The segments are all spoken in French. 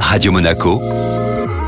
Radio Monaco,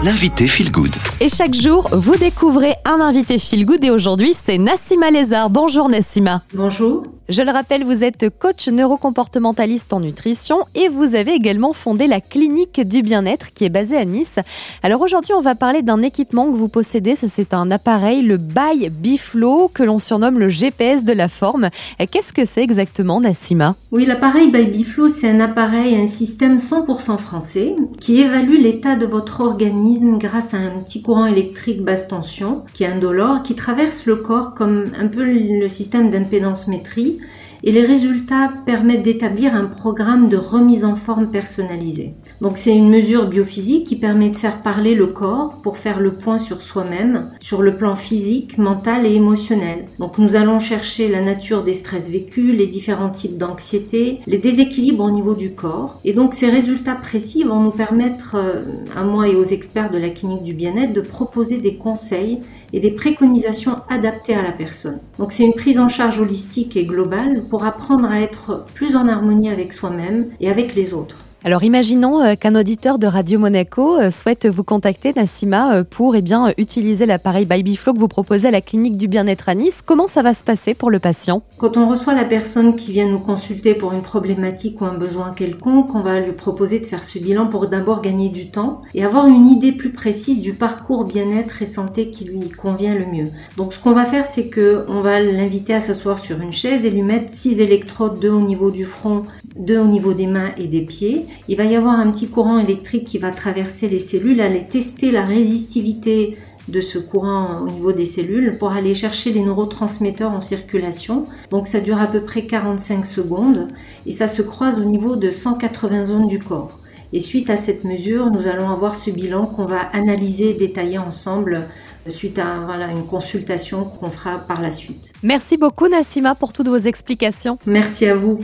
l'invité Feel Good. Et chaque jour, vous découvrez un invité Feel Good et aujourd'hui, c'est Nassima Lézard. Bonjour Nassima. Bonjour. Je le rappelle, vous êtes coach neurocomportementaliste en nutrition et vous avez également fondé la clinique du bien-être qui est basée à Nice. Alors aujourd'hui, on va parler d'un équipement que vous possédez. C'est un appareil, le By Biflow, que l'on surnomme le GPS de la forme. Qu'est-ce que c'est exactement, Nassima? Oui, l'appareil By Biflow, c'est un appareil, un système 100% français qui évalue l'état de votre organisme grâce à un petit courant électrique basse tension qui est indolore, qui traverse le corps comme un peu le système d'impédance métrie et les résultats permettent d'établir un programme de remise en forme personnalisé. Donc c'est une mesure biophysique qui permet de faire parler le corps pour faire le point sur soi-même, sur le plan physique, mental et émotionnel. Donc nous allons chercher la nature des stress vécus, les différents types d'anxiété, les déséquilibres au niveau du corps. Et donc ces résultats précis vont nous permettre, euh, à moi et aux experts de la clinique du bien-être, de proposer des conseils et des préconisations adaptées à la personne. Donc c'est une prise en charge holistique et globale pour apprendre à être plus en harmonie avec soi-même et avec les autres. Alors imaginons euh, qu'un auditeur de Radio Monaco euh, souhaite vous contacter, Nassima, euh, pour eh bien, utiliser l'appareil Bybiflow que vous proposez à la clinique du bien-être à Nice. Comment ça va se passer pour le patient? Quand on reçoit la personne qui vient nous consulter pour une problématique ou un besoin quelconque, on va lui proposer de faire ce bilan pour d'abord gagner du temps et avoir une idée plus précise du parcours bien-être et santé qui lui convient le mieux. Donc ce qu'on va faire, c'est que on va l'inviter à s'asseoir sur une chaise et lui mettre six électrodes, deux au niveau du front, deux au niveau des mains et des pieds il va y avoir un petit courant électrique qui va traverser les cellules, aller tester la résistivité de ce courant au niveau des cellules pour aller chercher les neurotransmetteurs en circulation. Donc ça dure à peu près 45 secondes et ça se croise au niveau de 180 zones du corps. Et suite à cette mesure, nous allons avoir ce bilan qu'on va analyser et détailler ensemble suite à voilà, une consultation qu'on fera par la suite. Merci beaucoup Nassima pour toutes vos explications. Merci à vous.